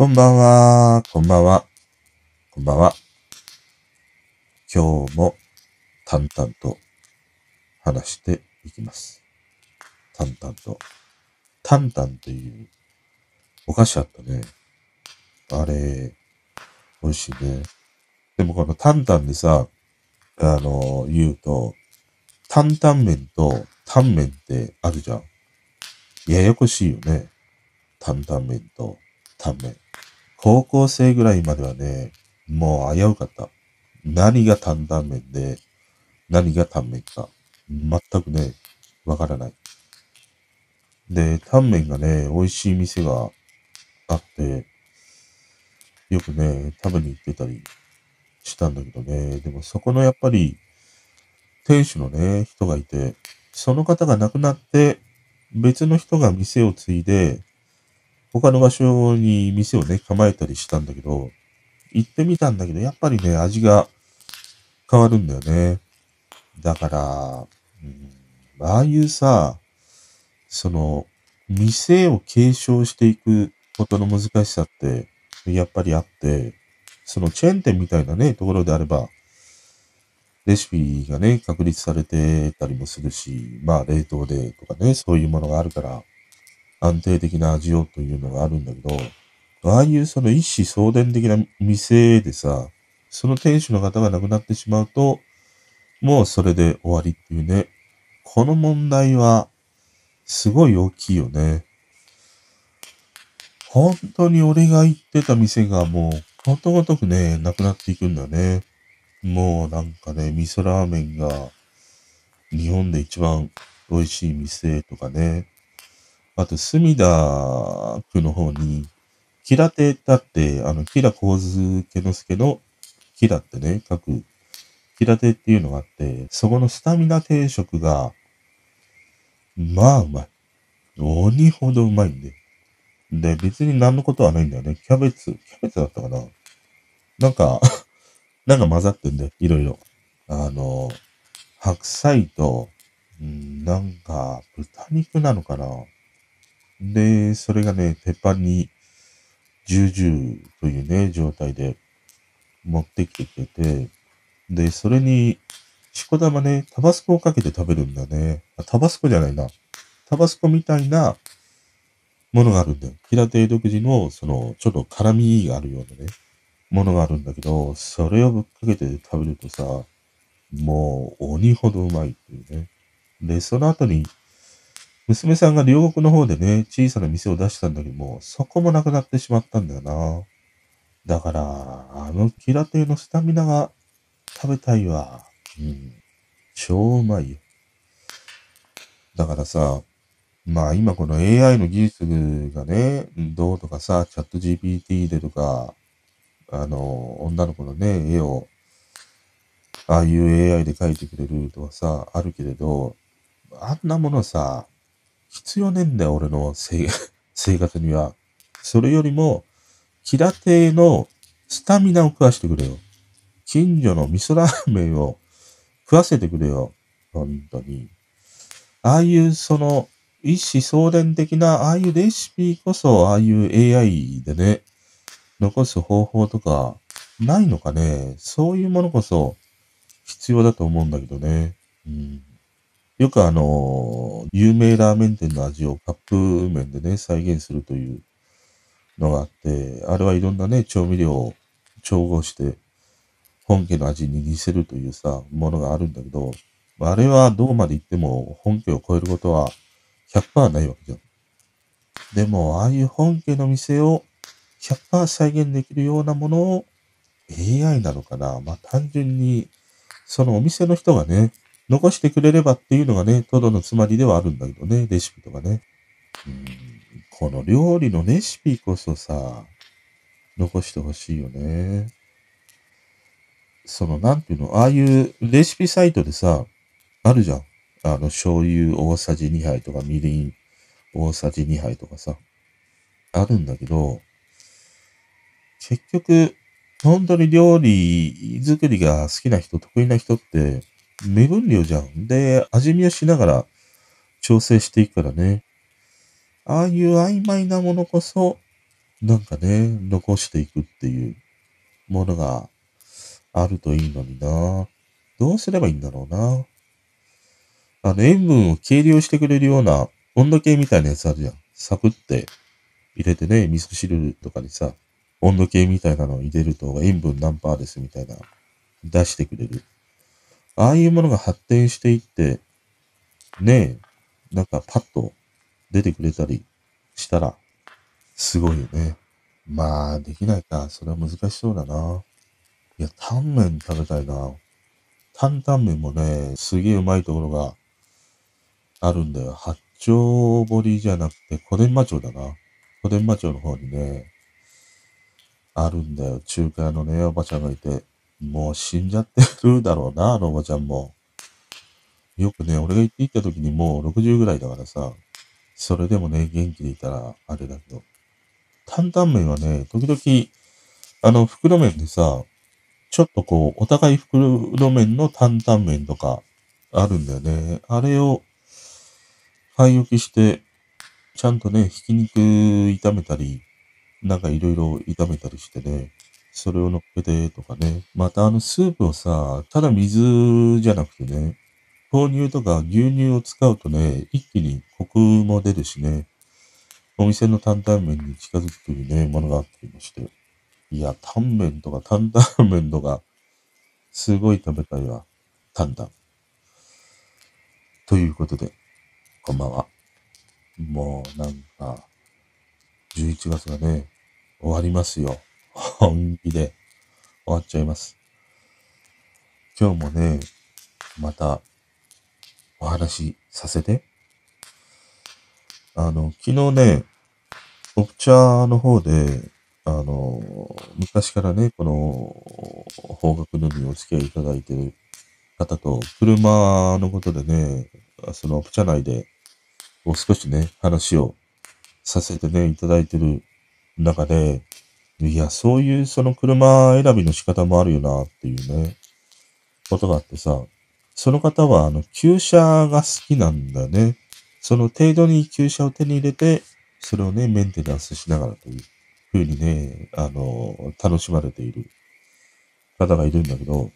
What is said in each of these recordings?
こんばんは、こんばんは、こんばんは。今日も淡々と話していきます。淡々と。淡々というお菓子あったね。あれ、美味しいね。でもこの担々でさ、あの、言うと、担々麺とタンメンってあるじゃん。ややこしいよね。担々麺とタンメン。高校生ぐらいまではね、もう危うかった。何が担々麺で、何がタンメンか。全くね、わからない。で、タンメンがね、美味しい店があって、よくね、食べに行ってたりしたんだけどね、でもそこのやっぱり、店主のね、人がいて、その方が亡くなって、別の人が店を継いで、他の場所に店をね、構えたりしたんだけど、行ってみたんだけど、やっぱりね、味が変わるんだよね。だから、うん、ああいうさ、その、店を継承していくことの難しさって、やっぱりあって、そのチェーン店みたいなね、ところであれば、レシピがね、確立されてたりもするし、まあ冷凍でとかね、そういうものがあるから、安定的な味をというのがあるんだけど、ああいうその一子相伝的な店でさ、その店主の方が亡くなってしまうと、もうそれで終わりっていうね。この問題は、すごい大きいよね。本当に俺が行ってた店がもう、ことごとくね、なくなっていくんだね。もうなんかね、味噌ラーメンが日本で一番美味しい店とかね。あと、墨田区の方に、キラ亭だって、あの、キラ構図家之助のキラってね、書く、キラ亭っていうのがあって、そこのスタミナ定食が、まあうまい。鬼ほどうまいんで。で、別に何のことはないんだよね。キャベツ、キャベツだったかななんか、なんか混ざってんだよ。いろいろ。あの、白菜と、んなんか、豚肉なのかなで、それがね、鉄板に、ジュージューというね、状態で持ってきてくれて、で、それに、しこ玉ね、タバスコをかけて食べるんだね。あ、タバスコじゃないな。タバスコみたいなものがあるんだよ。平手独自の、その、ちょっと辛みがあるようなね、ものがあるんだけど、それをぶっかけて食べるとさ、もう鬼ほどうまいっていうね。で、その後に、娘さんが両国の方でね、小さな店を出したんだけども、そこもなくなってしまったんだよな。だから、あのキラ亭のスタミナが食べたいわ。うん。超うまいよ。だからさ、まあ今この AI の技術がね、どうとかさ、チャット GPT でとか、あの、女の子のね、絵を、ああいう AI で描いてくれるとかさ、あるけれど、あんなものさ、必要ねえんだよ、俺の 生活には。それよりも、キラ亭のスタミナを食わしてくれよ。近所の味噌ラーメンを食わせてくれよ。本当に。ああいうその、一子相伝的な、ああいうレシピこそ、ああいう AI でね、残す方法とか、ないのかね。そういうものこそ、必要だと思うんだけどね。うん。よくあの、有名ラーメン店の味をカップ麺でね、再現するというのがあって、あれはいろんなね、調味料を調合して、本家の味に似せるというさ、ものがあるんだけど、あれはどうまで行っても本家を超えることは100%ないわけじゃん。でも、ああいう本家の店を100%再現できるようなものを AI なのかなまあ単純に、そのお店の人がね、残してくれればっていうのがね、とどのつまりではあるんだけどね、レシピとかね。うん、この料理のレシピこそさ、残してほしいよね。その、なんていうの、ああいうレシピサイトでさ、あるじゃん。あの、醤油大さじ2杯とか、みりん大さじ2杯とかさ、あるんだけど、結局、本当に料理作りが好きな人、得意な人って、目分量じゃん。で、味見をしながら調整していくからね。ああいう曖昧なものこそ、なんかね、残していくっていうものがあるといいのにな。どうすればいいんだろうな。あの、塩分を計量してくれるような温度計みたいなやつあるじゃん。サクって入れてね、味噌汁とかにさ、温度計みたいなのを入れると塩分何パーですみたいな出してくれる。ああいうものが発展していって、ねえ、なんかパッと出てくれたりしたら、すごいよね。まあ、できないか。それは難しそうだな。いや、タンメン食べたいな。担々麺もね、すげえうまいところがあるんだよ。八丁堀じゃなくて、小伝馬町だな。小伝馬町の方にね、あるんだよ。中華屋のね、おばちゃんがいて。もう死んじゃってるだろうな、あのおばちゃんも。よくね、俺が行って行った時にもう60ぐらいだからさ、それでもね、元気でいたらあれだけど。担々麺はね、時々、あの、袋麺でさ、ちょっとこう、お互い袋麺の担々麺とかあるんだよね。あれを、買い置きして、ちゃんとね、ひき肉炒めたり、なんかいろいろ炒めたりしてね、それを乗っけてとかね。またあのスープをさ、ただ水じゃなくてね、豆乳とか牛乳を使うとね、一気にコクも出るしね、お店の担々麺に近づくというね、ものがあったりまして。いや、タンメンとか担々麺とか、すごい食べたいわ。担々。ということで、こんばんは。もうなんか、11月がね、終わりますよ。本気で終わっちゃいます。今日もね、またお話しさせて。あの、昨日ね、オプチャの方で、あの、昔からね、この方角のにお付き合いいただいてる方と、車のことでね、そのオプチャ内で、こう少しね、話をさせてね、いただいてる中で、いや、そういうその車選びの仕方もあるよなっていうね、ことがあってさ、その方はあの、旧車が好きなんだね。その程度に旧車を手に入れて、それをね、メンテナンスしながらというふうにね、あの、楽しまれている方がいるんだけど、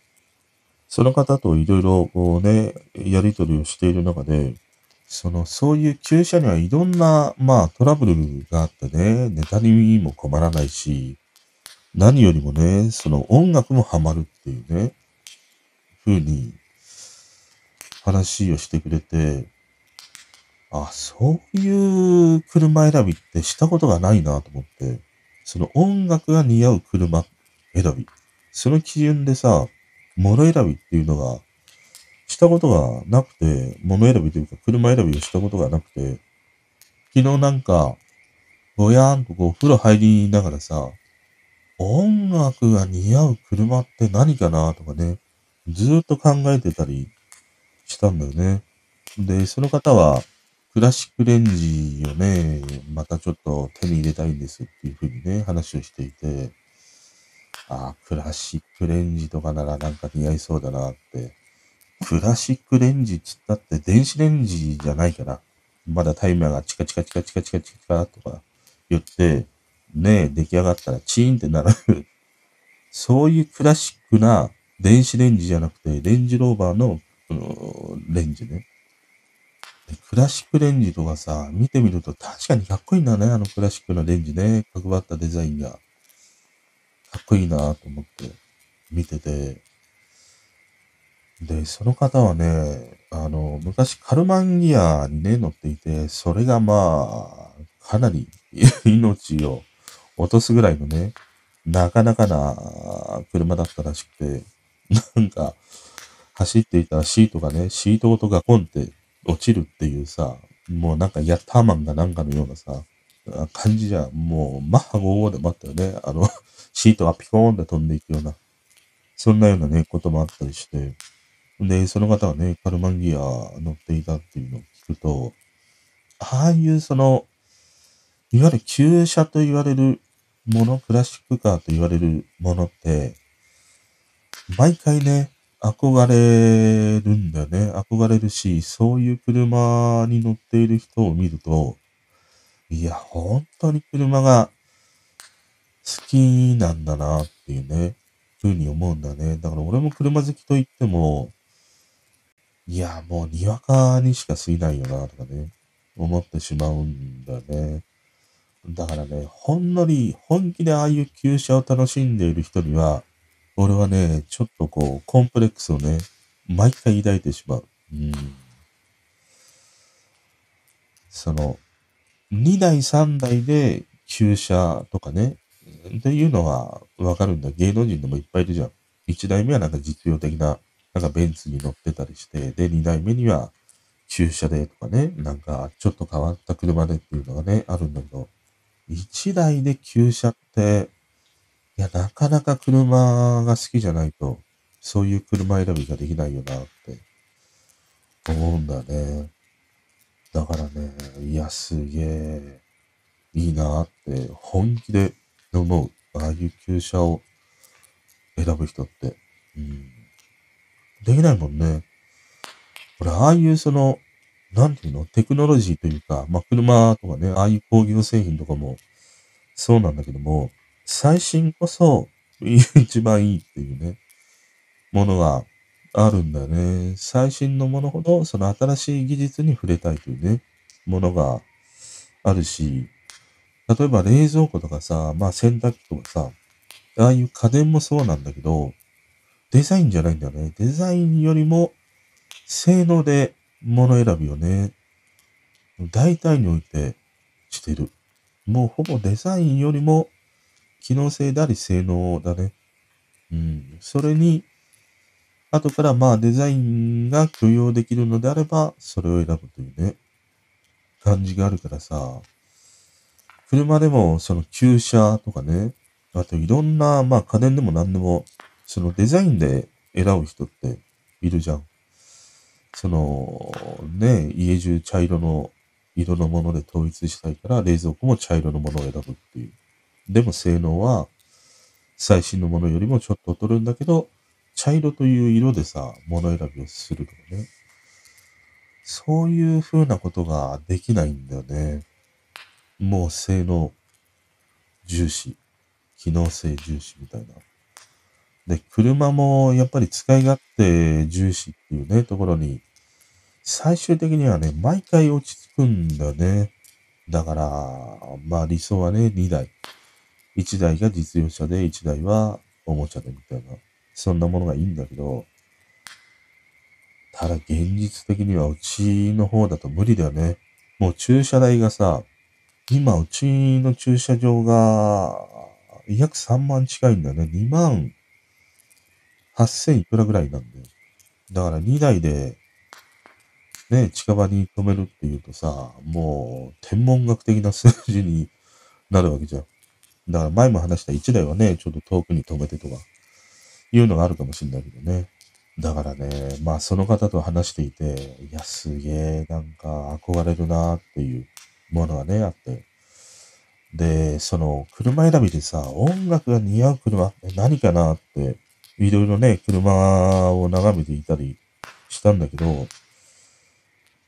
その方といろいろこうね、やりとりをしている中で、その、そういう旧車にはいろんな、まあ、トラブルがあってね、ネタにも困らないし、何よりもね、その音楽もハマるっていうね、ふうに話をしてくれて、あ、そういう車選びってしたことがないなと思って、その音楽が似合う車選び、その基準でさ、物選びっていうのがしたことがなくて、物選びというか車選びをしたことがなくて、昨日なんか、ぼやーんとこう風呂入りながらさ、音楽が似合う車って何かなとかね、ずーっと考えてたりしたんだよね。で、その方は、クラシックレンジをね、またちょっと手に入れたいんですっていうふうにね、話をしていて、ああ、クラシックレンジとかならなんか似合いそうだなってクラシックレンジっつったって電子レンジじゃないから、まだタイマーがチカチカチカチカチカチカとか言って、ねえ、出来上がったらチーンってなるそういうクラシックな電子レンジじゃなくて、レンジローバーの、レンジね。クラシックレンジとかさ、見てみると確かにかっこいいんだね、あのクラシックなレンジね。角張ったデザインが。かっこいいなと思って見てて、で、その方はね、あの、昔カルマンギアにね、乗っていて、それがまあ、かなり 命を落とすぐらいのね、なかなかな車だったらしくて、なんか、走っていたらシートがね、シートごとガコンって落ちるっていうさ、もうなんかヤッターマンがなんかのようなさ、感じじゃ、もうマッハ55でもあったよね。あの、シートがピコーンって飛んでいくような、そんなようなね、こともあったりして、で、その方がね、カルマンギア乗っていたっていうのを聞くと、ああいうその、いわゆる旧車と言われるもの、クラシックカーと言われるものって、毎回ね、憧れるんだよね。憧れるし、そういう車に乗っている人を見ると、いや、本当に車が好きなんだなっていうね、ふうに思うんだね。だから俺も車好きと言っても、いや、もうにわかにしか過ぎないよな、とかね、思ってしまうんだね。だからね、ほんのり、本気でああいう旧車を楽しんでいる人には、俺はね、ちょっとこう、コンプレックスをね、毎回抱いてしまう。うん。その、2台3台で旧車とかね、っていうのはわかるんだ。芸能人でもいっぱいいるじゃん。1台目はなんか実用的な、なんかベンツに乗ってたりして、で、2台目には旧車でとかね、なんかちょっと変わった車でっていうのがね、あるんだけど、1台で旧車って、いや、なかなか車が好きじゃないと、そういう車選びができないよなって思うんだね。だからね、いや、すげえ、いいなって本気で思う。ああいう旧車を選ぶ人って。うん。できないもんね。俺、ああいうその、なんていうの？テクノロジーというか、まあ、車とかね、ああいう工業製品とかもそうなんだけども、最新こそ一番いいっていうね、ものがあるんだよね。最新のものほど、その新しい技術に触れたいというね、ものがあるし、例えば冷蔵庫とかさ、まあ洗濯機とかさ、ああいう家電もそうなんだけど、デザインじゃないんだよね。デザインよりも、性能で物選びをね、大体においてしてる。もうほぼデザインよりも、機能性であり性能だね。うん。それに、後からまあデザインが許容できるのであれば、それを選ぶというね、感じがあるからさ、車でもその旧車とかね、あといろんな、まあ家電でも何でも、そのデザインで選ぶ人っているじゃん。その、ね、家中茶色の色のもので統一したいから、冷蔵庫も茶色のものを選ぶっていう。でも性能は、最新のものよりもちょっと劣るんだけど、茶色という色でさ、物選びをするとかね。そういう風なことができないんだよね。もう性能重視、機能性重視みたいな。で、車もやっぱり使い勝手重視っていうね、ところに、最終的にはね、毎回落ち着くんだね。だから、まあ理想はね、2台。1台が実用車で、1台はおもちゃでみたいな。そんなものがいいんだけど、ただ現実的にはうちの方だと無理だよね。もう駐車代がさ、今うちの駐車場が約3万近いんだよね。2万8000いくらぐらいなんだよ。だから2台で、ね、近場に止めるっていうとさ、もう天文学的な数字になるわけじゃん。だから前も話した1台はね、ちょっと遠くに止めてとか、いうのがあるかもしんないけどね。だからね、まあその方と話していて、いや、すげえ、なんか憧れるなっていうものがね、あって。で、その車選びでさ、音楽が似合う車って何かなって、いろいろね、車を眺めていたりしたんだけど、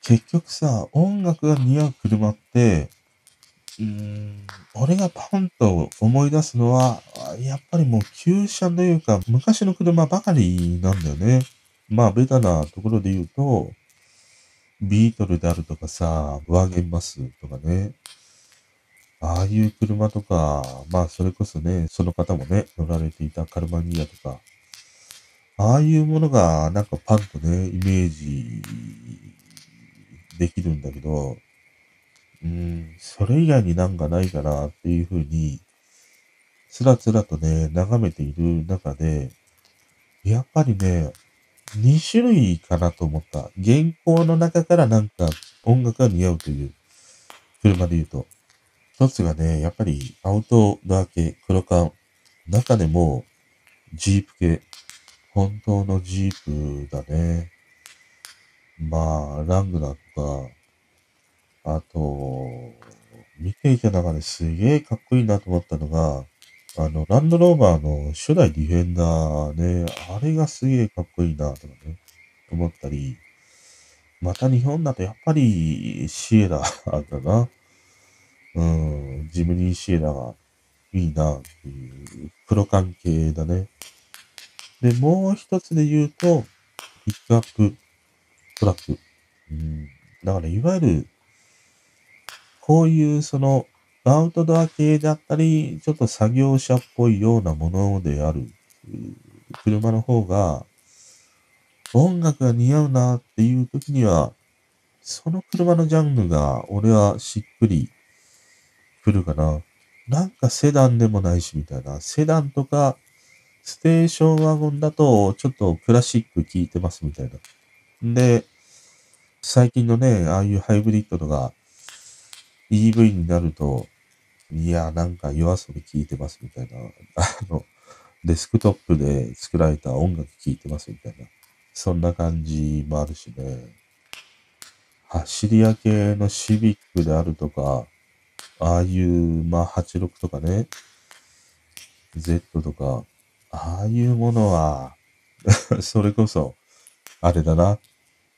結局さ、音楽が似合う車って、うーん、俺がパンと思い出すのは、やっぱりもう旧車というか、昔の車ばかりなんだよね。まあ、ベタなところで言うと、ビートルであるとかさ、ワーゲンバスとかね。ああいう車とか、まあ、それこそね、その方もね、乗られていたカルマニアとか、ああいうものが、なんかパンとね、イメージできるんだけど、うん、それ以外になんかないかなっていうふうに、つらつらとね、眺めている中で、やっぱりね、2種類かなと思った。原稿の中からなんか音楽が似合うという車で言うと。一つがね、やっぱりアウトドア系、黒缶。中でもジープ系。本当のジープだね。まあ、ラングナーとか、あと、見ていた中ですげえかっこいいなと思ったのが、あの、ランドローバーの初代ディフェンダーね、あれがすげえかっこいいなとかね、思ったり、また日本だとやっぱりシエラだな。うん、ジムニーシエラがいいなっていう、プロ関係だね。で、もう一つで言うと、ピックアップトラック。うん。だから、いわゆる、こういうその、アウトドア系だったり、ちょっと作業者っぽいようなものである、車の方が、音楽が似合うなっていう時には、その車のジャンルが俺はしっくり来るかな。なんかセダンでもないしみたいな。セダンとかステーションワゴンだとちょっとクラシック聴いてますみたいな。で、最近のね、ああいうハイブリッドとか EV になると、いや、なんか夜遊び聴いてますみたいな。あの、デスクトップで作られた音楽聴いてますみたいな。そんな感じもあるしね。走り屋系のシビックであるとか、ああいう、まあ、86とかね、Z とか、ああいうものは それこそ、あれだな、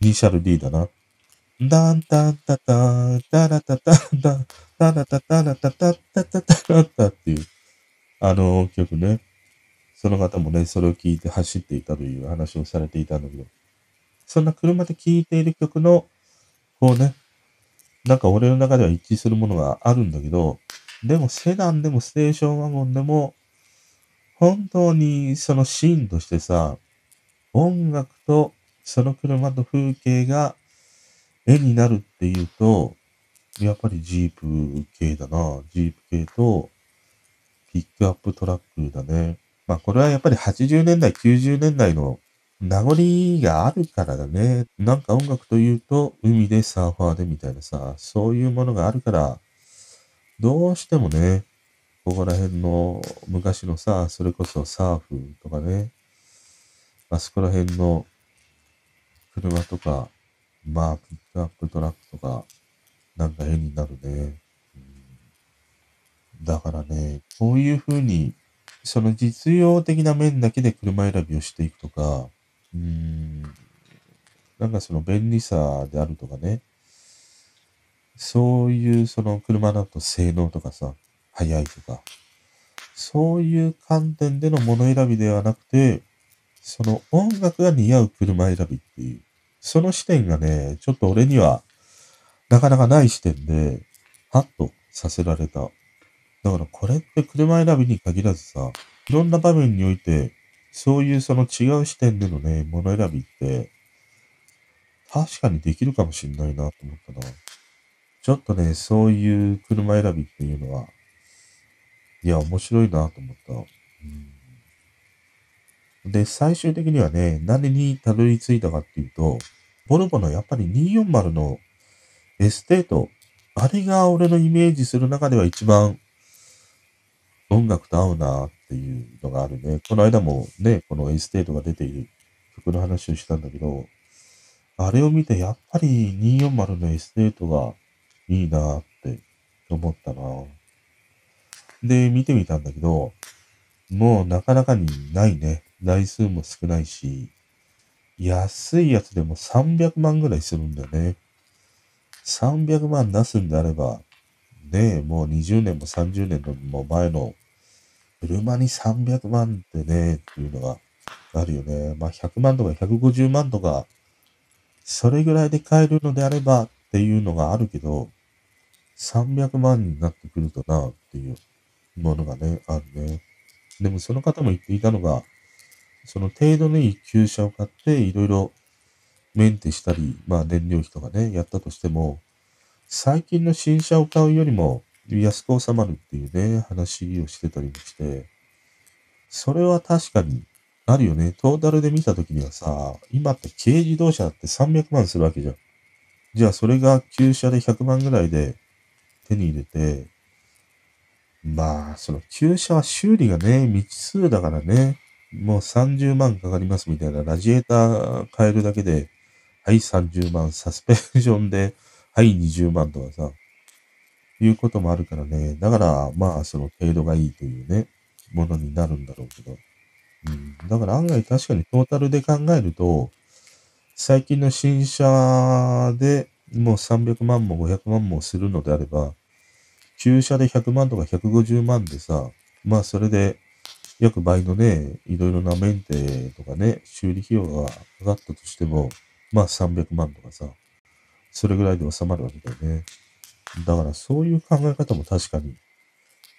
イニシャル D だな。ダンタンタタン、タラタタンタン、タラタタラタタタタタラタっていう、あの曲ね。その方もね、それを聞いて走っていたという話をされていたんだけど、そんな車で聴いている曲の、こうね、なんか俺の中では一致するものがあるんだけど、でもセダンでもステーションワゴンでも、本当にそのシーンとしてさ、音楽とその車と風景が絵になるっていうと、やっぱりジープ系だな。ジープ系とピックアップトラックだね。まあこれはやっぱり80年代、90年代の名残があるからだね。なんか音楽というと、海でサーファーでみたいなさ、そういうものがあるから、どうしてもね、ここら辺の昔のさ、それこそサーフとかね、あそこら辺の車とか、まあ、ピックアップトラックとか、なんか絵になるね。だからね、こういう風にその実用的な面だけで車選びをしていくとか、うーん、なんかその便利さであるとかね、そういうその車だと性能とかさ、速いとか、そういう観点でのもの選びではなくて、その音楽が似合う車選びっていう、その視点がね、ちょっと俺にはなかなかない視点で、ハッとさせられただからこれって車選びに限らずさ、いろんな場面において、そういうその違う視点でのね、物選びって、確かにできるかもしんないなと思ったな。ちょっとね、そういう車選びっていうのは、いや、面白いなと思った。うん、で、最終的にはね、何にたどり着いたかっていうと、ボルボのやっぱり240のエステート、あれが俺のイメージする中では一番音楽と合うなっていうのがあるね。この間もね、このエステートが出ている曲の話をしたんだけど、あれを見てやっぱり240のエステートがいいなって思ったな。で、見てみたんだけど、もうなかなかにないね。台数も少ないし、安いやつでも300万ぐらいするんだよね。300万出すんであれば、ねえもう20年も30年のも前の車に300万ってね、っていうのがあるよね。まあ100万とか150万とか、それぐらいで買えるのであればっていうのがあるけど、300万になってくるとなっていうものがね、あるね。でもその方も言っていたのが、その程度のいい旧車を買っていろいろメンテしたり、まあ燃料費とかね、やったとしても、最近の新車を買うよりも安く収まるっていうね、話をしてたりもして、それは確かにあるよね。トータルで見たときにはさ、今って軽自動車って300万するわけじゃん。じゃあそれが旧車で100万ぐらいで手に入れて、まあ、その旧車は修理がね、未知数だからね、もう30万かかりますみたいな、ラジエーター変えるだけで、はい30万、サスペンションではい、20万とかさ、いうこともあるからね。だから、まあ、その程度がいいというね、ものになるんだろうけど。うん。だから案外確かにトータルで考えると、最近の新車でもう300万も500万もするのであれば、旧車で100万とか150万でさ、まあ、それで、約倍のね、いろいろなメンテとかね、修理費用がかかったとしても、まあ300万とかさ、それぐらいで収まるわけだよね。だからそういう考え方も確かに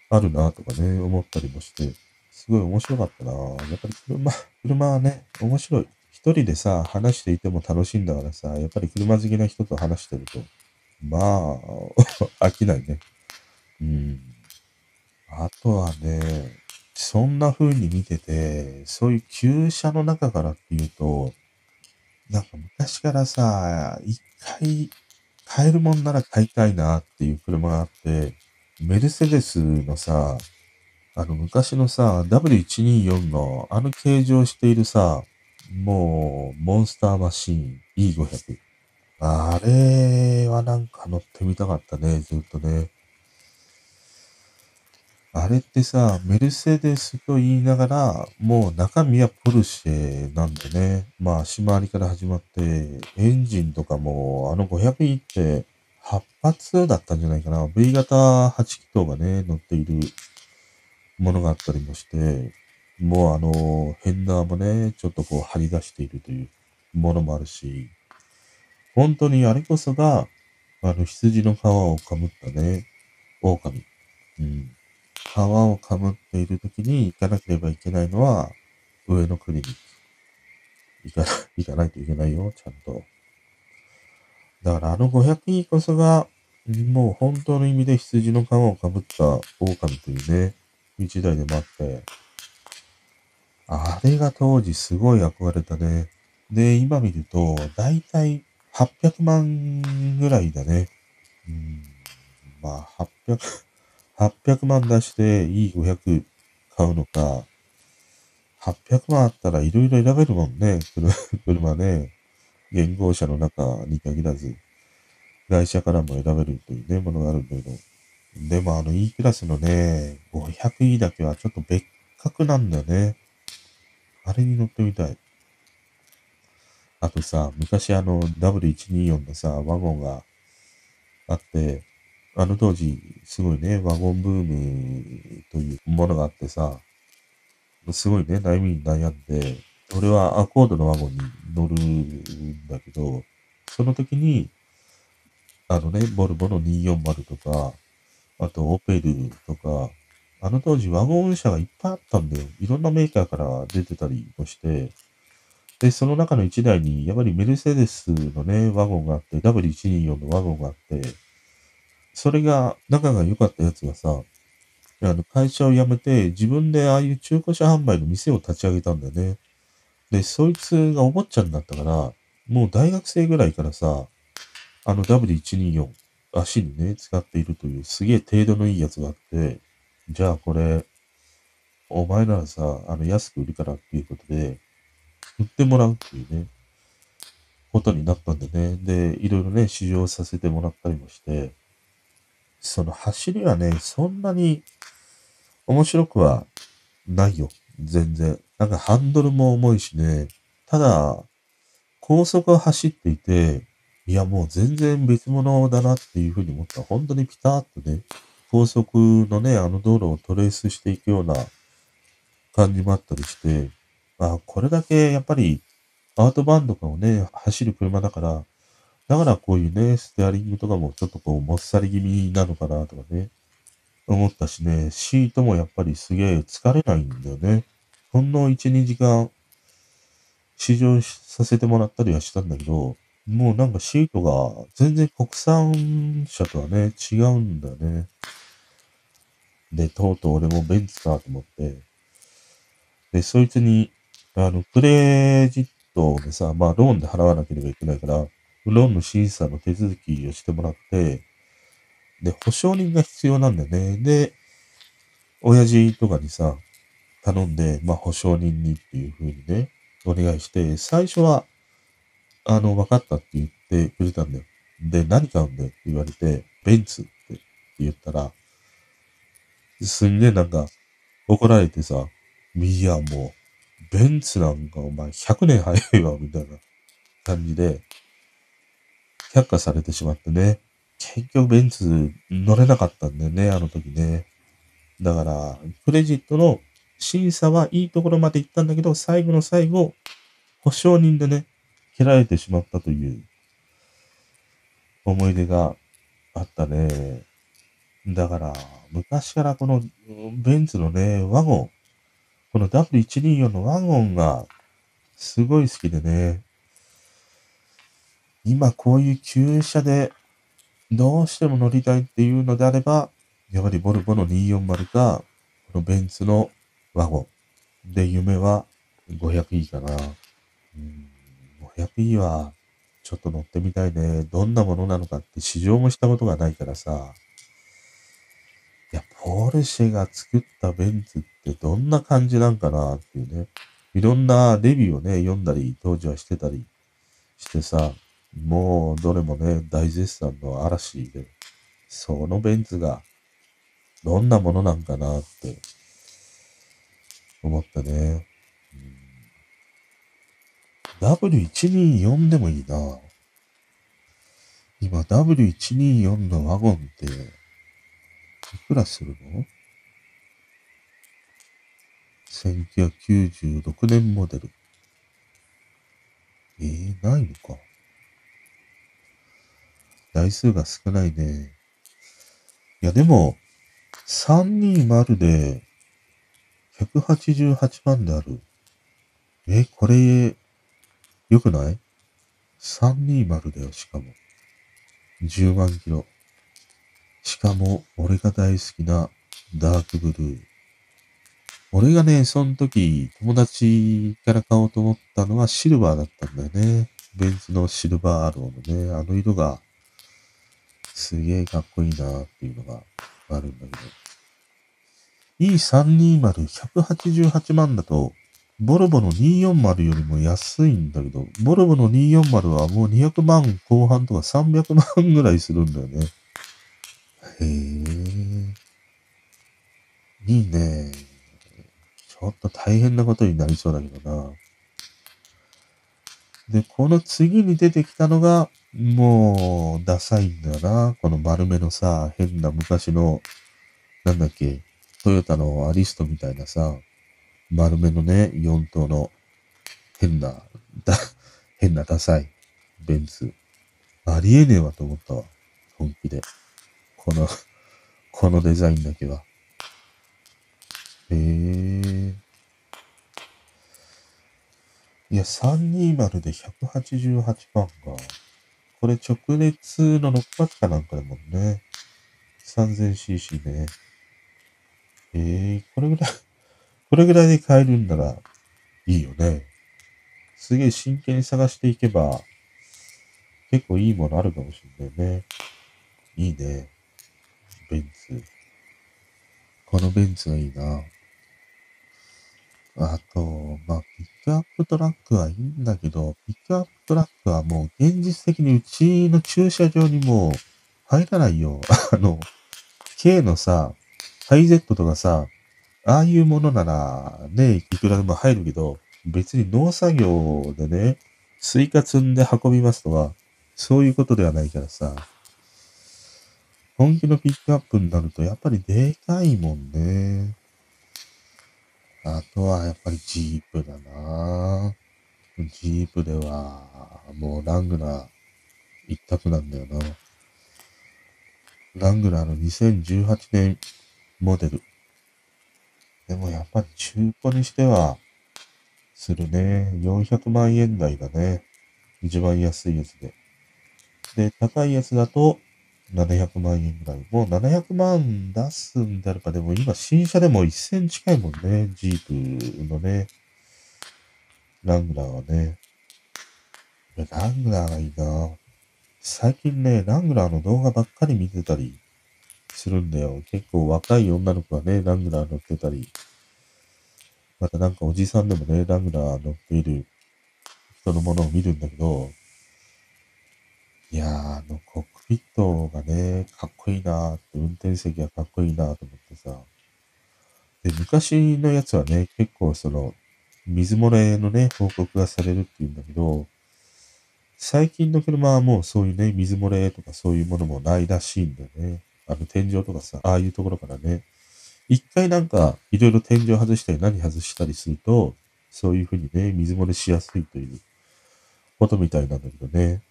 あるなとかね、思ったりもして、すごい面白かったなやっぱり車、車はね、面白い。一人でさ、話していても楽しいんだからさ、やっぱり車好きな人と話してると、まあ、飽きないね。うん。あとはね、そんな風に見てて、そういう旧車の中からっていうと、なんか昔からさ、一回買えるもんなら買いたいなっていう車があって、メルセデスのさ、あの昔のさ、W124 のあの形状しているさ、もう、モンスターマシン E500。あれはなんか乗ってみたかったね、ずっとね。あれってさ、メルセデスと言いながら、もう中身はポルシェなんでね。まあ足回りから始まって、エンジンとかも、あの 500E って8発だったんじゃないかな。V 型8気筒がね、乗っているものがあったりもして、もうあの、ヘンダーもね、ちょっとこう張り出しているというものもあるし、本当にあれこそが、あの羊の皮をかむったね、狼。うん。皮をかぶっている時に行かなければいけないのは、上のクリニック。行かない、行かないといけないよ、ちゃんと。だからあの500人こそが、もう本当の意味で羊の皮をかぶった狼というね、一代でもあって、あれが当時すごい憧れたね。で、今見ると、だいたい800万ぐらいだね。うん、まあ、800、800万出して E500 買うのか、800万あったらいろいろ選べるもんね。車 ね。現行車の中に限らず、会社からも選べるというね、ものがあるけど。でもあの E クラスのね、500E だけはちょっと別格なんだよね。あれに乗ってみたい。あとさ、昔あの W124 のさ、ワゴンがあって、あの当時、すごいね、ワゴンブームというものがあってさ、すごいね、悩みに悩んで、俺はアコードのワゴンに乗るんだけど、その時に、あのね、ボルボの240とか、あとオペルとか、あの当時ワゴン車がいっぱいあったんだよ。いろんなメーカーから出てたりもして、で、その中の1台に、やっぱりメルセデスのね、ワゴンがあって、W124 のワゴンがあって、それが、仲が良かったやつがさ、あの、会社を辞めて、自分でああいう中古車販売の店を立ち上げたんだよね。で、そいつがお坊ちゃんだったから、もう大学生ぐらいからさ、あの W124、足にね、使っているというすげえ程度のいいやつがあって、じゃあこれ、お前ならさ、あの安く売るからっていうことで、売ってもらうっていうね、ことになったんでね。で、いろいろね、試乗させてもらったりもして、その走りはね、そんなに面白くはないよ。全然。なんかハンドルも重いしね。ただ、高速を走っていて、いやもう全然別物だなっていうふうに思った。本当にピタッとね、高速のね、あの道路をトレースしていくような感じもあったりして、あ、これだけやっぱりアートバンドとかをね、走る車だから、だからこういうね、ステアリングとかもちょっとこう、もっさり気味なのかなとかね、思ったしね、シートもやっぱりすげえ疲れないんだよね。ほんの1、2時間試乗させてもらったりはしたんだけど、もうなんかシートが全然国産車とはね、違うんだよね。で、とうとう俺もベンツかと思って、で、そいつに、あの、クレジットでさ、まあローンで払わなければいけないから、ローンの審査の手続きをしてもらって、で、保証人が必要なんだよね。で、親父とかにさ、頼んで、まあ、保証人にっていう風にね、お願いして、最初は、あの、分かったって言ってくれたんだよ。で、何買うんだよって言われて、ベンツって言ったら、すんげえなんか、怒られてさ、いや、もう、ベンツなんかお前100年早いわ、みたいな感じで、却下されてしまってね。結局ベンツ乗れなかったんだよね、あの時ね。だから、クレジットの審査はいいところまで行ったんだけど、最後の最後、保証人でね、蹴られてしまったという思い出があったね。だから、昔からこのベンツのね、ワゴン、この W124 のワゴンがすごい好きでね、今こういう旧車でどうしても乗りたいっていうのであれば、やはりボルボの240か、このベンツのワゴン。で、夢は 500E かな。うん、500E はちょっと乗ってみたいね。どんなものなのかって試乗もしたことがないからさ。いや、ポルシェが作ったベンツってどんな感じなんかなっていうね。いろんなレビューをね、読んだり、当時はしてたりしてさ、もうどれもね、大絶賛の嵐で、そのベンツがどんなものなんかなって思ったね。うん W124 でもいいな。今 W124 のワゴンっていくらするの ?1996 年モデル。えー、ないのか。台数が少ないね。いや、でも、320で188万である。え、これ、よくない ?320 だよ、しかも。10万キロ。しかも、俺が大好きなダークブルー。俺がね、その時、友達から買おうと思ったのはシルバーだったんだよね。ベンツのシルバーアローのね、あの色がすげえかっこいいなーっていうのがあるんだけど。E320、188万だと、ボルボの240よりも安いんだけど、ボルボの240はもう200万後半とか300万ぐらいするんだよね。へえ。いいね。ちょっと大変なことになりそうだけどな。で、この次に出てきたのが、もう、ダサいんだよな。この丸めのさ、変な昔の、なんだっけ、トヨタのアリストみたいなさ、丸めのね、4頭の、変な、だ、変なダサい、ベンツ。ありえねえわと思ったわ。本気で。この、このデザインだけは。へえ。いや、320で188万か。これ直熱の6発かなんかだもんね。3000cc ね。ええー、これぐらいこれぐらいで買えるんならいいよね。すげえ真剣に探していけば、結構いいものあるかもしれないね。いいね。ベンツ。このベンツがいいな。あと、まあ、ピックアップトラックはいいんだけど、ピックアップトラックはもう現実的にうちの駐車場にもう入らないよ。あの、K のさ、ハイゼットとかさ、ああいうものならね、いくらでも入るけど、別に農作業でね、スイカ積んで運びますとか、そういうことではないからさ、本気のピックアップになるとやっぱりでかいもんね。あとはやっぱりジープだなぁジープでは、もうラングラー一択なんだよな。ラングラーの2018年モデル。でもやっぱり中古にしては、するね。400万円台だね。一番安いやつで。で、高いやつだと、700万円ぐらい。もう700万出すんであれば、でも今新車でも1000近いもんね。ジープのね。ラングラーはね。ラングラーがいいな最近ね、ラングラーの動画ばっかり見てたりするんだよ。結構若い女の子がね、ラングラー乗ってたり。またなんかおじさんでもね、ラングラー乗っている人のものを見るんだけど、いやー、あの、コックピットがね、かっこいいなーって、運転席がかっこいいなーと思ってさ。で、昔のやつはね、結構その、水漏れのね、報告がされるっていうんだけど、最近の車はもうそういうね、水漏れとかそういうものもないらしいんだよね。あの天井とかさ、ああいうところからね、一回なんか、いろいろ天井外したり何外したりすると、そういうふうにね、水漏れしやすいということみたいなんだけどね。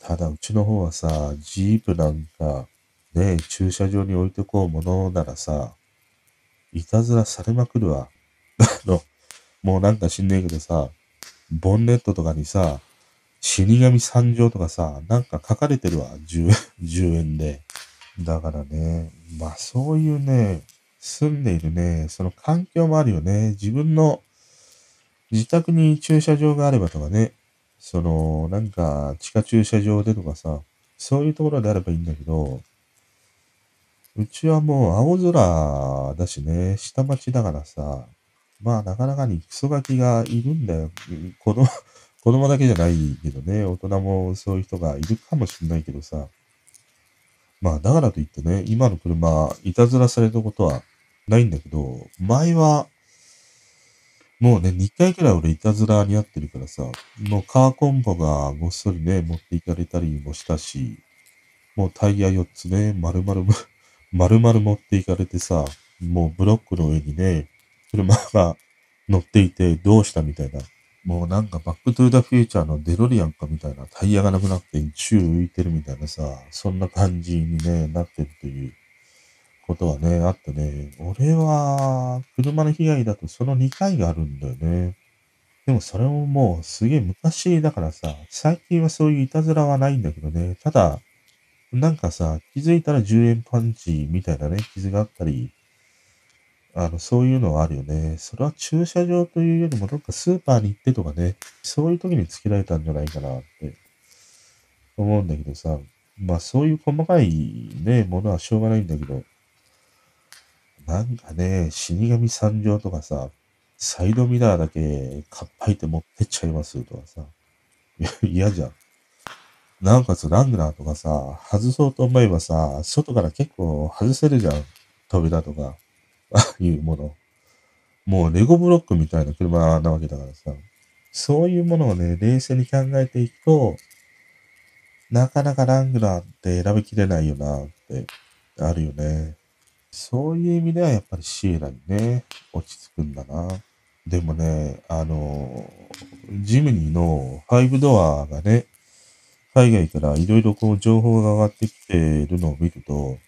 ただ、うちの方はさ、ジープなんか、ね、駐車場に置いてこうものならさ、いたずらされまくるわ。あの、もうなんか知んねえけどさ、ボンネットとかにさ、死神参上とかさ、なんか書かれてるわ。10, 10 円で。だからね、まあそういうね、住んでいるね、その環境もあるよね。自分の自宅に駐車場があればとかね、その、なんか地下駐車場でとかさ、そういうところであればいいんだけど、うちはもう青空だしね、下町だからさ、まあなかなかにクソガキがいるんだよ。子供、子供だけじゃないけどね、大人もそういう人がいるかもしれないけどさ、まあだからといってね、今の車、いたずらされたことはないんだけど、前は、もうね、2回くらい俺いたずらにあってるからさ、もうカーコンボがごっそりね、持っていかれたりもしたし、もうタイヤ4つね、丸々、丸々持っていかれてさ、もうブロックの上にね、車が乗っていてどうしたみたいな。もうなんかバックトゥーザフューチャーのデロリアンかみたいなタイヤがなくなって宙浮いてるみたいなさ、そんな感じにね、なってるということはね、あってね、俺は車の被害だとその2回があるんだよね。でもそれももうすげえ昔だからさ、最近はそういういたずらはないんだけどね、ただ、なんかさ、気づいたら10円パンチみたいなね、傷があったり、あの、そういうのはあるよね。それは駐車場というよりも、どっかスーパーに行ってとかね、そういう時につけられたんじゃないかなって思うんだけどさ、まあそういう細かいね、ものはしょうがないんだけど、なんかね、死神参上とかさ、サイドミラーだけかっぱいて持ってっちゃいますとかさ、嫌じゃん。なおかつラングラーとかさ、外そうと思えばさ、外から結構外せるじゃん。扉とか。あ いうもの。もうレゴブロックみたいな車なわけだからさ。そういうものをね、冷静に考えていくと、なかなかラングラーって選びきれないよなってあるよね。そういう意味ではやっぱりシエラにね、落ち着くんだな。でもね、あの、ジムニーの5ドアがね、海外からいろいろこう情報が上がってきてるのを見ると、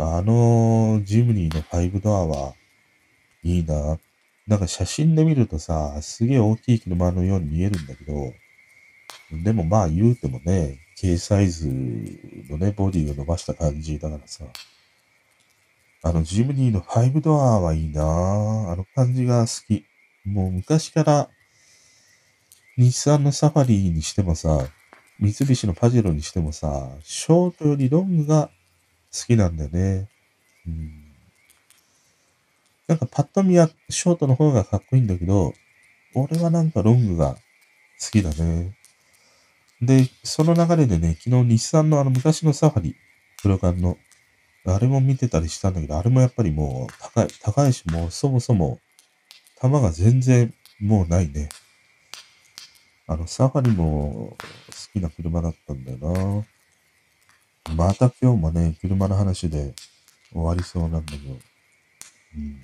あのジムニーの5ドアはいいな。なんか写真で見るとさ、すげえ大きい車のように見えるんだけど、でもまあ言うてもね、軽サイズのね、ボディを伸ばした感じだからさ。あのジムニーの5ドアはいいなあの感じが好き。もう昔から日産のサファリにしてもさ、三菱のパジェロにしてもさ、ショートよりロングが好きなんだよね。うん。なんかパッと見はショートの方がかっこいいんだけど、俺はなんかロングが好きだね。で、その流れでね、昨日日産のあの昔のサファリ、黒缶の、あれも見てたりしたんだけど、あれもやっぱりもう高い、高いし、もうそもそも、弾が全然もうないね。あの、サファリも好きな車だったんだよな。また今日もね、車の話で終わりそうなんだけど。うん、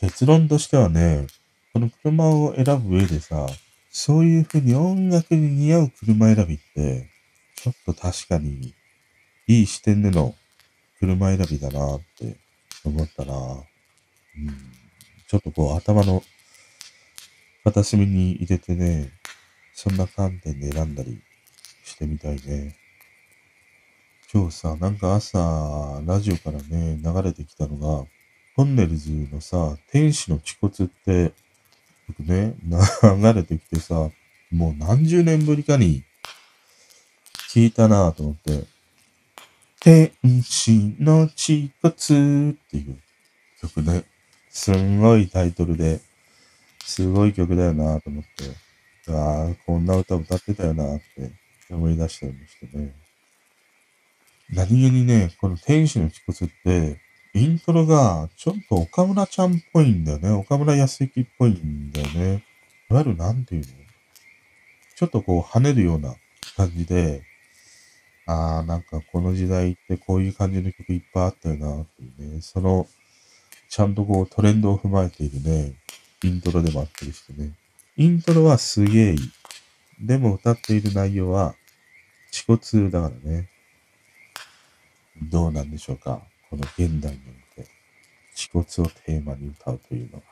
結論としてはね、この車を選ぶ上でさ、そういうふうに音楽に似合う車選びって、ちょっと確かにいい視点での車選びだなって思ったな。うん、ちょっとこう頭の片隅に入れてね、そんな観点で選んだりしてみたいね。今日さ、なんか朝、ラジオからね、流れてきたのが、トンネルズのさ、天使の恥骨って、僕ね、流れてきてさ、もう何十年ぶりかに聞いたなぁと思って、天使の恥骨っていう曲ね、すんごいタイトルで、すごい曲だよなぁと思って、ああ、こんな歌歌ってたよなぁって思い出したりもしてね。何気にね、この天使の恥骨って、イントロがちょっと岡村ちゃんっぽいんだよね。岡村康之っぽいんだよね。いわゆるなんていうの？ちょっとこう跳ねるような感じで、ああ、なんかこの時代ってこういう感じの曲いっぱいあったよな、っていうね、その、ちゃんとこうトレンドを踏まえているね、イントロでもあったりしてね。イントロはすげえいい。でも歌っている内容は、恥骨だからね。どうなんでしょうか？この現代において、恥骨をテーマに歌うというのが。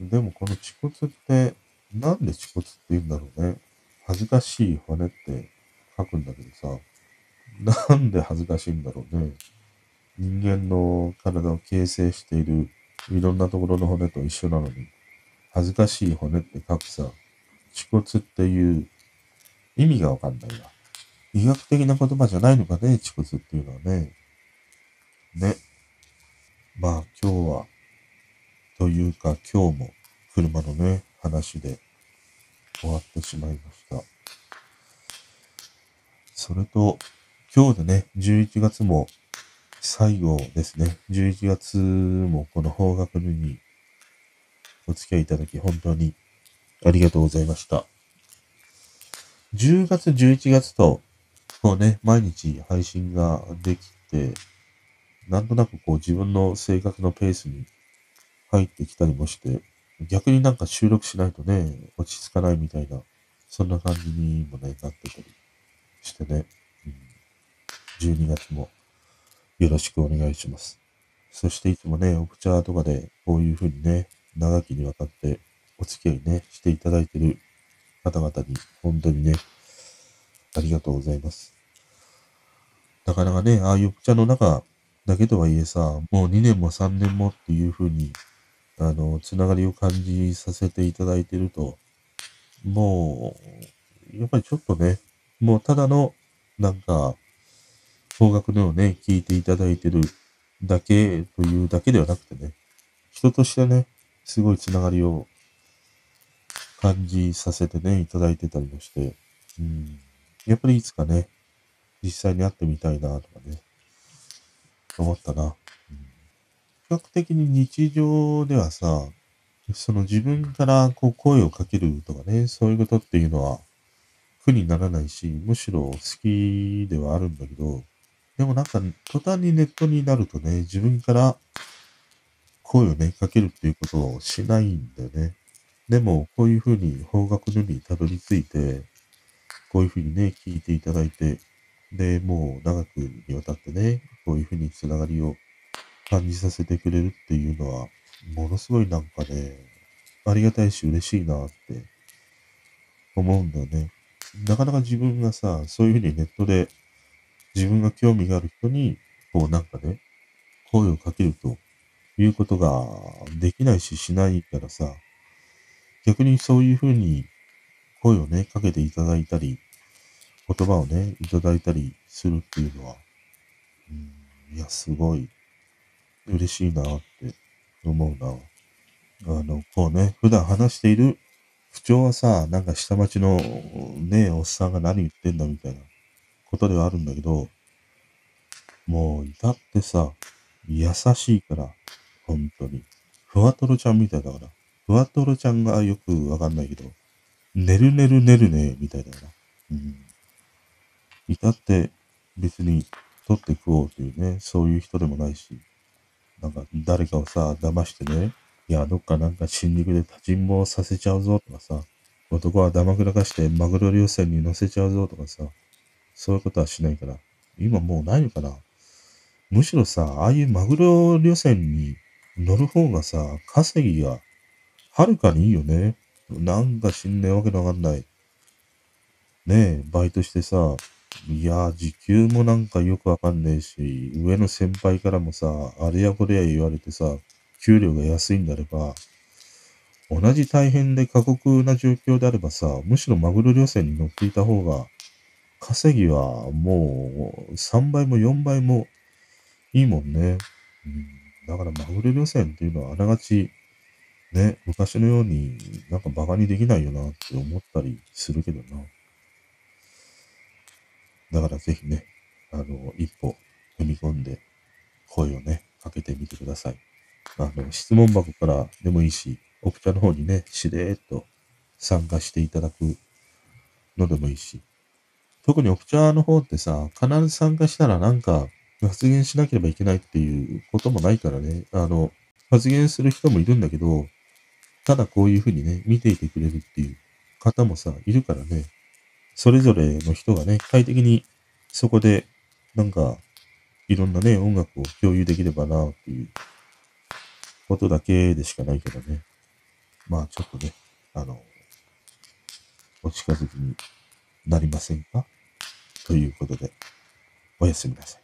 でもこの恥骨って、なんで恥骨って言うんだろうね。恥ずかしい骨って書くんだけどさ、なんで恥ずかしいんだろうね。人間の体を形成しているいろんなところの骨と一緒なのに、恥ずかしい骨って書くさ、恥骨っていう意味がわかんないわ。医学的な言葉じゃないのかね、恥骨っていうのはね。ね。まあ今日は、というか今日も車のね、話で終わってしまいました。それと、今日でね、11月も最後ですね。11月もこの方角にお付き合いいただき本当にありがとうございました。10月、11月と、こうね、毎日配信ができて、なんとなくこう自分の生活のペースに入ってきたりもして、逆になんか収録しないとね、落ち着かないみたいな、そんな感じにもね、なってたりしてね、うん、12月もよろしくお願いします。そしていつもね、オプチャーとかでこういう風にね、長きにわたってお付き合いね、していただいてる方々に本当にね、ありがとうございます。なかなかね、ああいうオプチャの中だけとはいえさ、もう2年も3年もっていう風にあの、つながりを感じさせていただいてると、もう、やっぱりちょっとね、もうただの、なんか、方角のをね、聞いていただいてるだけというだけではなくてね、人としてね、すごいつながりを感じさせてね、いただいてたりもして、うん、やっぱりいつかね、実際に会ってみたいなとかね、思ったな。うん、比較的に日常ではさ、その自分からこう声をかけるとかね、そういうことっていうのは苦にならないし、むしろ好きではあるんだけど、でもなんか途端にネットになるとね、自分から声をね、かけるっていうことをしないんだよね。でも、こういうふうに方角のにたどり着いて、こういうふうにね、聞いていただいて、で、もう長くにわたってね、こういうふうにつながりを感じさせてくれるっていうのは、ものすごいなんかね、ありがたいし嬉しいなって思うんだよね。なかなか自分がさ、そういうふうにネットで自分が興味がある人に、こうなんかね、声をかけるということができないししないからさ、逆にそういうふうに声をね、かけていただいたり、言葉をね、いただいたりするっていうのは、うん、いや、すごい嬉しいなって思うな。あの、こうね、普段話している不調はさ、なんか下町のね、おっさんが何言ってんだみたいなことではあるんだけど、もう至ってさ、優しいから、本当に。ふわとろちゃんみたいだから。ふわとろちゃんがよくわかんないけど、寝る寝る寝るね、みたいだから。うん。至って別に取って食おうというね、そういう人でもないし、なんか誰かをさ、騙してね、いや、どっかなんか新宿で立ちんぼさせちゃうぞとかさ、男はダマくらかしてマグロ漁船に乗せちゃうぞとかさ、そういうことはしないから、今もうないのかなむしろさ、ああいうマグロ漁船に乗る方がさ、稼ぎがはるかにいいよね。なんか死んねえわけのわかんない。ねえ、バイトしてさ、いやー、時給もなんかよくわかんねえし、上の先輩からもさ、あれやこれや言われてさ、給料が安いんであれば、同じ大変で過酷な状況であればさ、むしろマグロ漁船に乗っていた方が、稼ぎはもう3倍も4倍もいいもんね。うん、だからマグロ漁船っていうのはあながち、ね、昔のようになんか馬鹿にできないよなって思ったりするけどな。だからぜひね、あの、一歩踏み込んで声をね、かけてみてください。あの、質問箱からでもいいし、オプチャの方にね、しれーっと参加していただくのでもいいし、特にオプチャの方ってさ、必ず参加したらなんか、発言しなければいけないっていうこともないからね。あの、発言する人もいるんだけど、ただこういうふうにね、見ていてくれるっていう方もさ、いるからね。それぞれの人がね、快適にそこで、なんか、いろんなね、音楽を共有できればなっていうことだけでしかないけどね。まあちょっとね、あの、お近づきになりませんか？ということで、おやすみなさい。